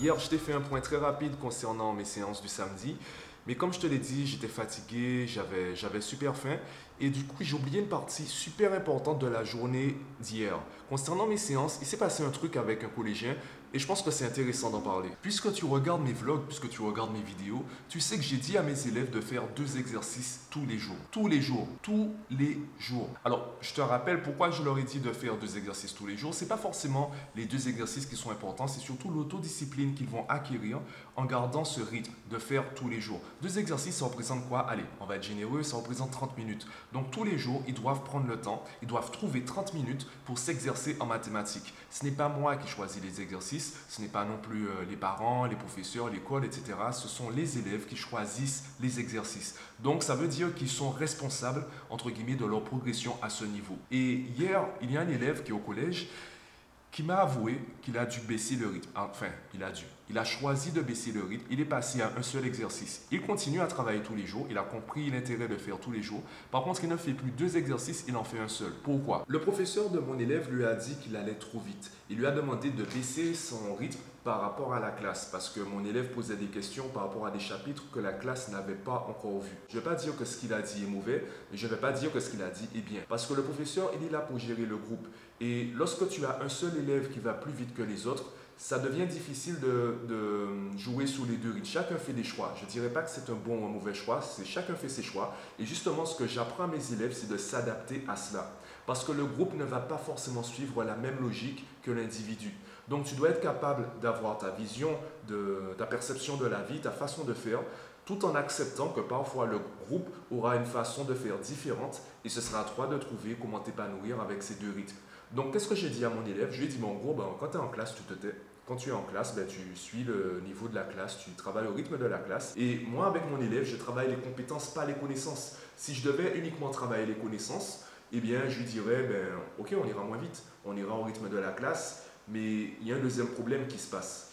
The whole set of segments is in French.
hier, je t'ai fait un point très rapide concernant mes séances du samedi. Mais comme je te l'ai dit, j'étais fatigué, j'avais, super faim. Et du coup, j'ai oublié une partie super importante de la journée d'hier. Concernant mes séances, il s'est passé un truc avec un collégien et je pense que c'est intéressant d'en parler. Puisque tu regardes mes vlogs, puisque tu regardes mes vidéos, tu sais que j'ai dit à mes élèves de faire deux exercices tous les jours. Tous les jours. Tous les jours. Alors, je te rappelle pourquoi je leur ai dit de faire deux exercices tous les jours. C'est pas forcément les deux exercices qui sont importants, c'est surtout l'autodiscipline qu'ils vont acquérir en gardant ce rythme de faire tous les jours. Deux exercices, ça représente quoi? Allez, on va être généreux, ça représente 30 minutes. Donc tous les jours, ils doivent prendre le temps, ils doivent trouver 30 minutes pour s'exercer en mathématiques. Ce n'est pas moi qui choisis les exercices, ce n'est pas non plus euh, les parents, les professeurs, l'école, etc. Ce sont les élèves qui choisissent les exercices. Donc ça veut dire qu'ils sont responsables, entre guillemets, de leur progression à ce niveau. Et hier, il y a un élève qui est au collège qui m'a avoué qu'il a dû baisser le rythme. Enfin, il a dû. Il a choisi de baisser le rythme. Il est passé à un seul exercice. Il continue à travailler tous les jours. Il a compris l'intérêt de faire tous les jours. Par contre, il ne fait plus deux exercices, il en fait un seul. Pourquoi? Le professeur de mon élève lui a dit qu'il allait trop vite. Il lui a demandé de baisser son rythme par rapport à la classe parce que mon élève posait des questions par rapport à des chapitres que la classe n'avait pas encore vus. Je ne vais pas dire que ce qu'il a dit est mauvais, mais je ne vais pas dire que ce qu'il a dit est bien. Parce que le professeur, il est là pour gérer le groupe. Et lorsque tu as un seul élève qui va plus vite que les autres, ça devient difficile de, jouer sous les deux rythmes. Chacun fait des choix. Je ne dirais pas que c'est un bon ou un mauvais choix, c'est chacun fait ses choix. Et justement, ce que j'apprends à mes élèves, c'est de s'adapter à cela. Parce que le groupe ne va pas forcément suivre la même logique que l'individu. Donc tu dois être capable d'avoir ta vision, de, ta perception de la vie, ta façon de faire, tout en acceptant que parfois le groupe aura une façon de faire différente et ce sera à toi de trouver comment t'épanouir avec ces deux rythmes. Donc qu'est-ce que j'ai dit à mon élève? Je lui ai dit, mais en gros, ben, quand tu es en classe, tu te tais. Quand tu es en classe, ben, tu suis le niveau de la classe, tu travailles au rythme de la classe. Et moi, avec mon élève, je travaille les compétences, pas les connaissances. Si je devais uniquement travailler les connaissances, eh bien, je lui dirais, ben, ok, on ira moins vite, on ira au rythme de la classe, mais il y a un deuxième problème qui se passe.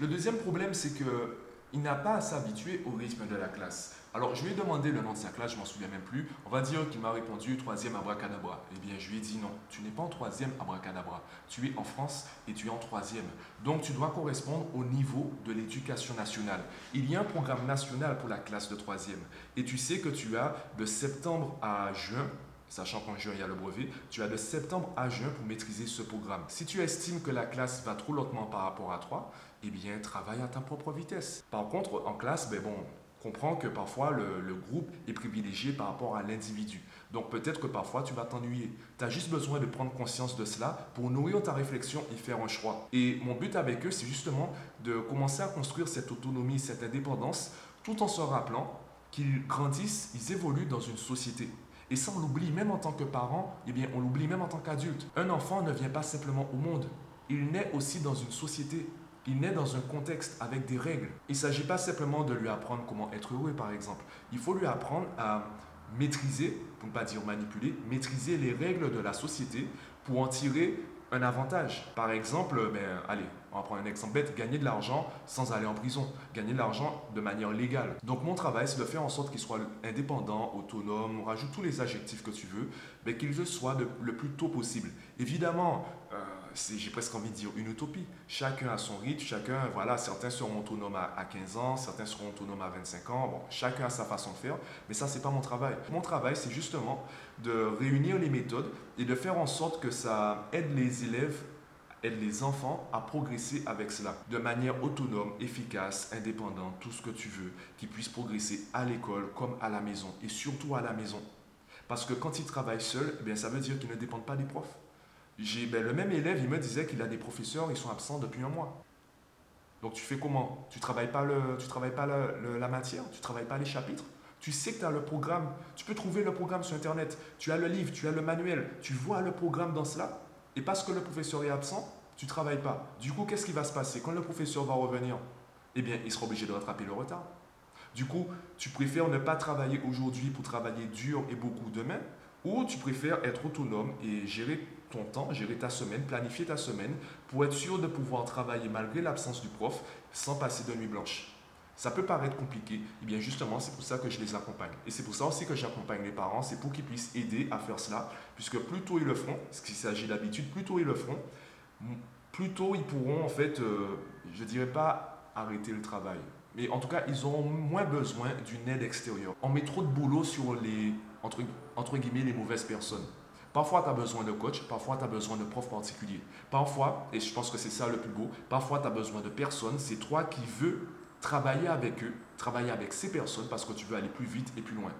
Le deuxième problème, c'est qu'il n'a pas à s'habituer au rythme de la classe. Alors, je lui ai demandé le nom de sa classe, je m'en souviens même plus. On va dire qu'il m'a répondu troisième abracadabra. Eh bien, je lui ai dit non, tu n'es pas en troisième abracadabra. Tu es en France et tu es en troisième. Donc, tu dois correspondre au niveau de l'éducation nationale. Il y a un programme national pour la classe de troisième. Et tu sais que tu as de septembre à juin sachant qu'en juin, il y a le brevet, tu as de septembre à juin pour maîtriser ce programme. Si tu estimes que la classe va trop lentement par rapport à toi, eh bien, travaille à ta propre vitesse. Par contre, en classe, ben bon, comprends que parfois le, groupe est privilégié par rapport à l'individu. Donc peut-être que parfois tu vas t'ennuyer. Tu as juste besoin de prendre conscience de cela pour nourrir ta réflexion et faire un choix. Et mon but avec eux, c'est justement de commencer à construire cette autonomie, cette indépendance, tout en se rappelant qu'ils grandissent, ils évoluent dans une société. Et ça, on l'oublie même en tant que parent, eh bien, on l'oublie même en tant qu'adulte. Un enfant ne vient pas simplement au monde, il naît aussi dans une société. Il naît dans un contexte avec des règles. Il ne s'agit pas simplement de lui apprendre comment être heureux, par exemple. Il faut lui apprendre à maîtriser, pour ne pas dire manipuler, maîtriser les règles de la société pour en tirer un avantage. Par exemple, ben, allez, on va prendre un exemple bête, gagner de l'argent sans aller en prison, gagner de l'argent de manière légale. Donc mon travail, c'est de faire en sorte qu'il soit indépendant, autonome, on rajoute tous les adjectifs que tu veux, mais qu'il le soit le plus tôt possible. Évidemment, euh, j'ai presque envie de dire une utopie. Chacun a son rythme, chacun, voilà, certains seront autonomes à, 15 ans, certains seront autonomes à 25 ans, bon, chacun a sa façon de faire, mais ça, c'est pas mon travail. Mon travail, c'est justement de réunir les méthodes et de faire en sorte que ça aide les élèves aide les enfants à progresser avec cela de manière autonome, efficace, indépendante, tout ce que tu veux, qu'ils puissent progresser à l'école comme à la maison et surtout à la maison. Parce que quand ils travaillent seuls, eh bien, ça veut dire qu'ils ne dépendent pas des profs. Ben, le même élève, il me disait qu'il a des professeurs, ils sont absents depuis un mois. Donc tu fais comment? Tu travailles pas le, tu travailles pas la matière, tu travailles pas les chapitres? Tu sais que tu as le programme, tu peux trouver le programme sur internet, tu as le livre, tu as le manuel, tu vois le programme dans cela. Et parce que le professeur est absent, tu travailles pas. Du coup, qu'est-ce qui va se passer? Quand le professeur va revenir Eh bien, il sera obligé de rattraper le retard. Du coup, tu préfères ne pas travailler aujourd'hui pour travailler dur et beaucoup demain, ou tu préfères être autonome et gérer ton temps, gérer ta semaine, planifier ta semaine pour être sûr de pouvoir travailler malgré l'absence du prof sans passer de nuit blanche? Ça peut paraître compliqué, et eh bien justement c'est pour ça que je les accompagne. Et c'est pour ça aussi que j'accompagne les parents, c'est pour qu'ils puissent aider à faire cela, puisque plus tôt ils le feront, ce qu'il s'agit d'habitude, plus tôt ils le feront, plus tôt ils pourront en fait, euh, je dirais pas arrêter le travail, mais en tout cas ils auront moins besoin d'une aide extérieure. On met trop de boulot sur les, entre, entre guillemets, les mauvaises personnes. Parfois, tu as besoin de coach, parfois, tu as besoin de prof particulier. Parfois, et je pense que c'est ça le plus beau, parfois, tu as besoin de personnes, c'est toi qui veux travailler avec eux, travailler avec ces personnes parce que tu veux aller plus vite et plus loin.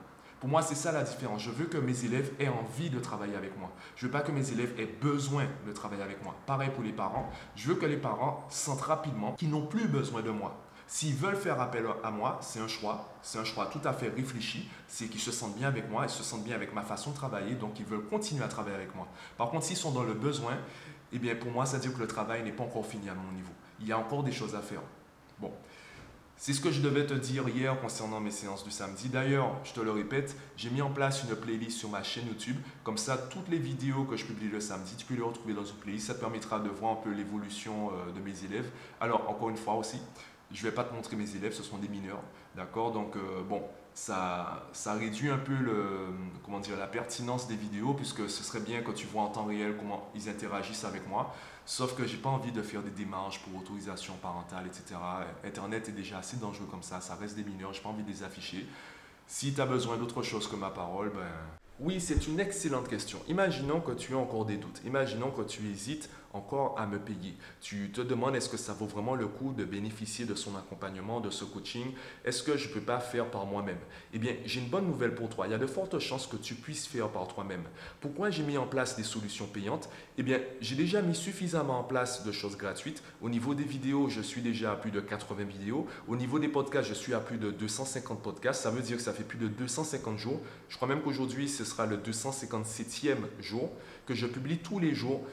Pour moi, c'est ça la différence. Je veux que mes élèves aient envie de travailler avec moi. Je veux pas que mes élèves aient besoin de travailler avec moi. Pareil pour les parents. Je veux que les parents sentent rapidement qu'ils n'ont plus besoin de moi. S'ils veulent faire appel à moi, c'est un choix. C'est un choix tout à fait réfléchi. C'est qu'ils se sentent bien avec moi, ils se sentent bien avec ma façon de travailler, donc ils veulent continuer à travailler avec moi. Par contre, s'ils sont dans le besoin, eh bien pour moi, ça veut dire que le travail n'est pas encore fini à mon niveau. Il y a encore des choses à faire. Bon, c'est ce que je devais te dire hier concernant mes séances du samedi. D'ailleurs, je te le répète, j'ai mis en place une playlist sur ma chaîne YouTube. Comme ça, toutes les vidéos que je publie le samedi, tu peux les retrouver dans une playlist. Ça te permettra de voir un peu l'évolution euh, de mes élèves. Alors, encore une fois aussi, je vais pas te montrer mes élèves, ce sont des mineurs. D'accord? Donc, euh, bon, ça, réduit un peu comment dire, la pertinence des vidéos, puisque ce serait bien que tu vois en temps réel comment ils interagissent avec moi. Sauf que j'ai pas envie de faire des démarches pour autorisation parentale, etc. Internet est déjà assez dangereux comme ça, ça reste des mineurs, j'ai pas envie de les afficher. Si tu as besoin d'autre chose que ma parole, ben... Oui, c'est une excellente question. Imaginons que tu as encore des doutes. Imaginons que tu hésites encore à me payer. Tu te demandes est-ce que ça vaut vraiment le coup de bénéficier de son accompagnement, de ce coaching? Est-ce que je ne peux pas faire par moi-même? Eh bien, j'ai une bonne nouvelle pour toi. Il y a de fortes chances que tu puisses faire par toi-même. Pourquoi j'ai mis en place des solutions payantes? Eh bien, j'ai déjà mis suffisamment en place de choses gratuites. Au niveau des vidéos, je suis déjà à plus de 80 vidéos. Au niveau des podcasts, je suis à plus de 250 podcasts. Ça veut dire que ça fait plus de 250 jours. Je crois même qu'aujourd'hui, ce sera le 257e jour que je publie tous les jours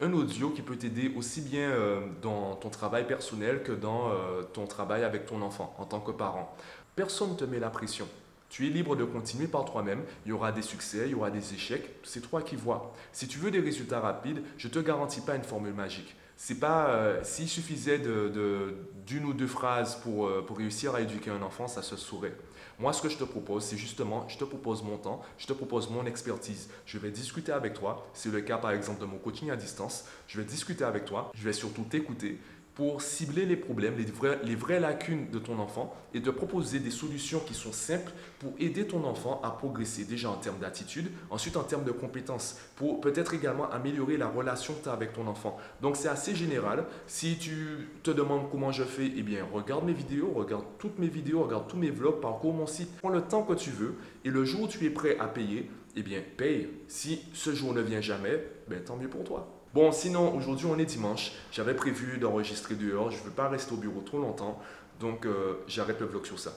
un, audio qui peut t'aider aussi bien euh, dans ton travail personnel que dans euh, ton travail avec ton enfant en tant que parent. Personne ne te met la pression. Tu es libre de continuer par toi-même. Il y aura des succès, il y aura des échecs. C'est toi qui vois. Si tu veux des résultats rapides, je ne te garantis pas une formule magique. C'est pas euh, s'il suffisait d'une ou deux phrases pour, pour réussir à éduquer un enfant, ça se saurait. Moi, ce que je te propose, c'est justement, je te propose mon temps, je te propose mon expertise. Je vais discuter avec toi. C'est le cas, par exemple, de mon coaching à distance. Je vais discuter avec toi. Je vais surtout t'écouter pour cibler les problèmes, les, vraies lacunes de ton enfant et de proposer des solutions qui sont simples pour aider ton enfant à progresser déjà en termes d'attitude, ensuite en termes de compétences, pour peut-être également améliorer la relation que tu as avec ton enfant. Donc c'est assez général. Si tu te demandes comment je fais, eh bien regarde mes vidéos, regarde toutes mes vidéos, regarde tous mes vlogs, parcours mon site, prends le temps que tu veux et le jour où tu es prêt à payer, eh bien paye. Si ce jour ne vient jamais, ben, tant mieux pour toi. Bon, sinon, aujourd'hui, on est dimanche. J'avais prévu d'enregistrer dehors. Je ne veux pas rester au bureau trop longtemps. Donc, euh, j'arrête le vlog sur ça.